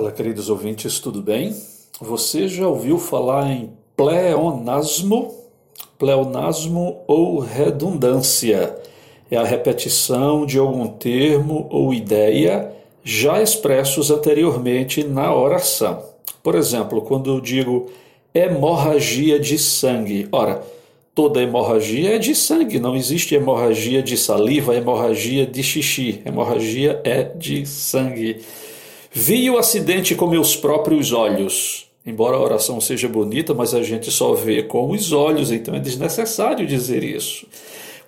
Olá, queridos ouvintes, tudo bem? Você já ouviu falar em pleonasmo? Pleonasmo ou redundância é a repetição de algum termo ou ideia já expressos anteriormente na oração. Por exemplo, quando eu digo hemorragia de sangue. Ora, toda hemorragia é de sangue, não existe hemorragia de saliva, hemorragia de xixi. Hemorragia é de sangue. Vi o acidente com meus próprios olhos. Embora a oração seja bonita, mas a gente só vê com os olhos, então é desnecessário dizer isso.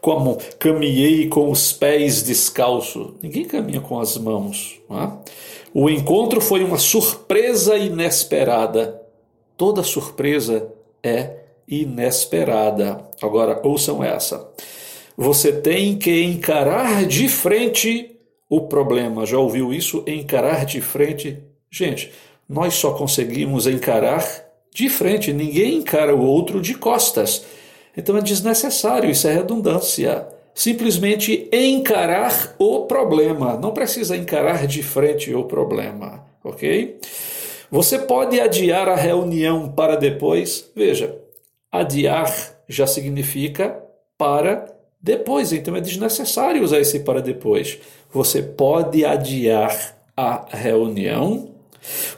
Como caminhei com os pés descalços. Ninguém caminha com as mãos. É? O encontro foi uma surpresa inesperada. Toda surpresa é inesperada. Agora, ouçam essa. Você tem que encarar de frente o problema. Já ouviu isso? Encarar de frente. Gente, nós só conseguimos encarar de frente, ninguém encara o outro de costas. Então é desnecessário, isso é redundância. Simplesmente encarar o problema. Não precisa encarar de frente o problema, ok? Você pode adiar a reunião para depois. Veja, adiar já significa para depois, então é desnecessário usar esse para depois. Você pode adiar a reunião,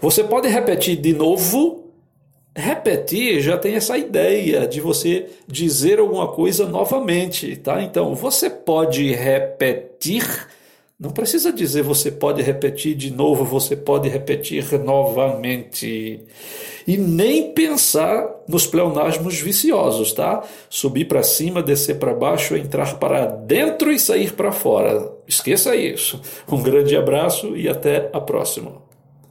você pode repetir de novo. Repetir já tem essa ideia de você dizer alguma coisa novamente, tá? Então você pode repetir não precisa dizer você pode repetir de novo, você pode repetir novamente. E nem pensar nos pleonasmos viciosos, tá? Subir para cima, descer para baixo, entrar para dentro e sair para fora. Esqueça isso. Um grande abraço e até a próxima.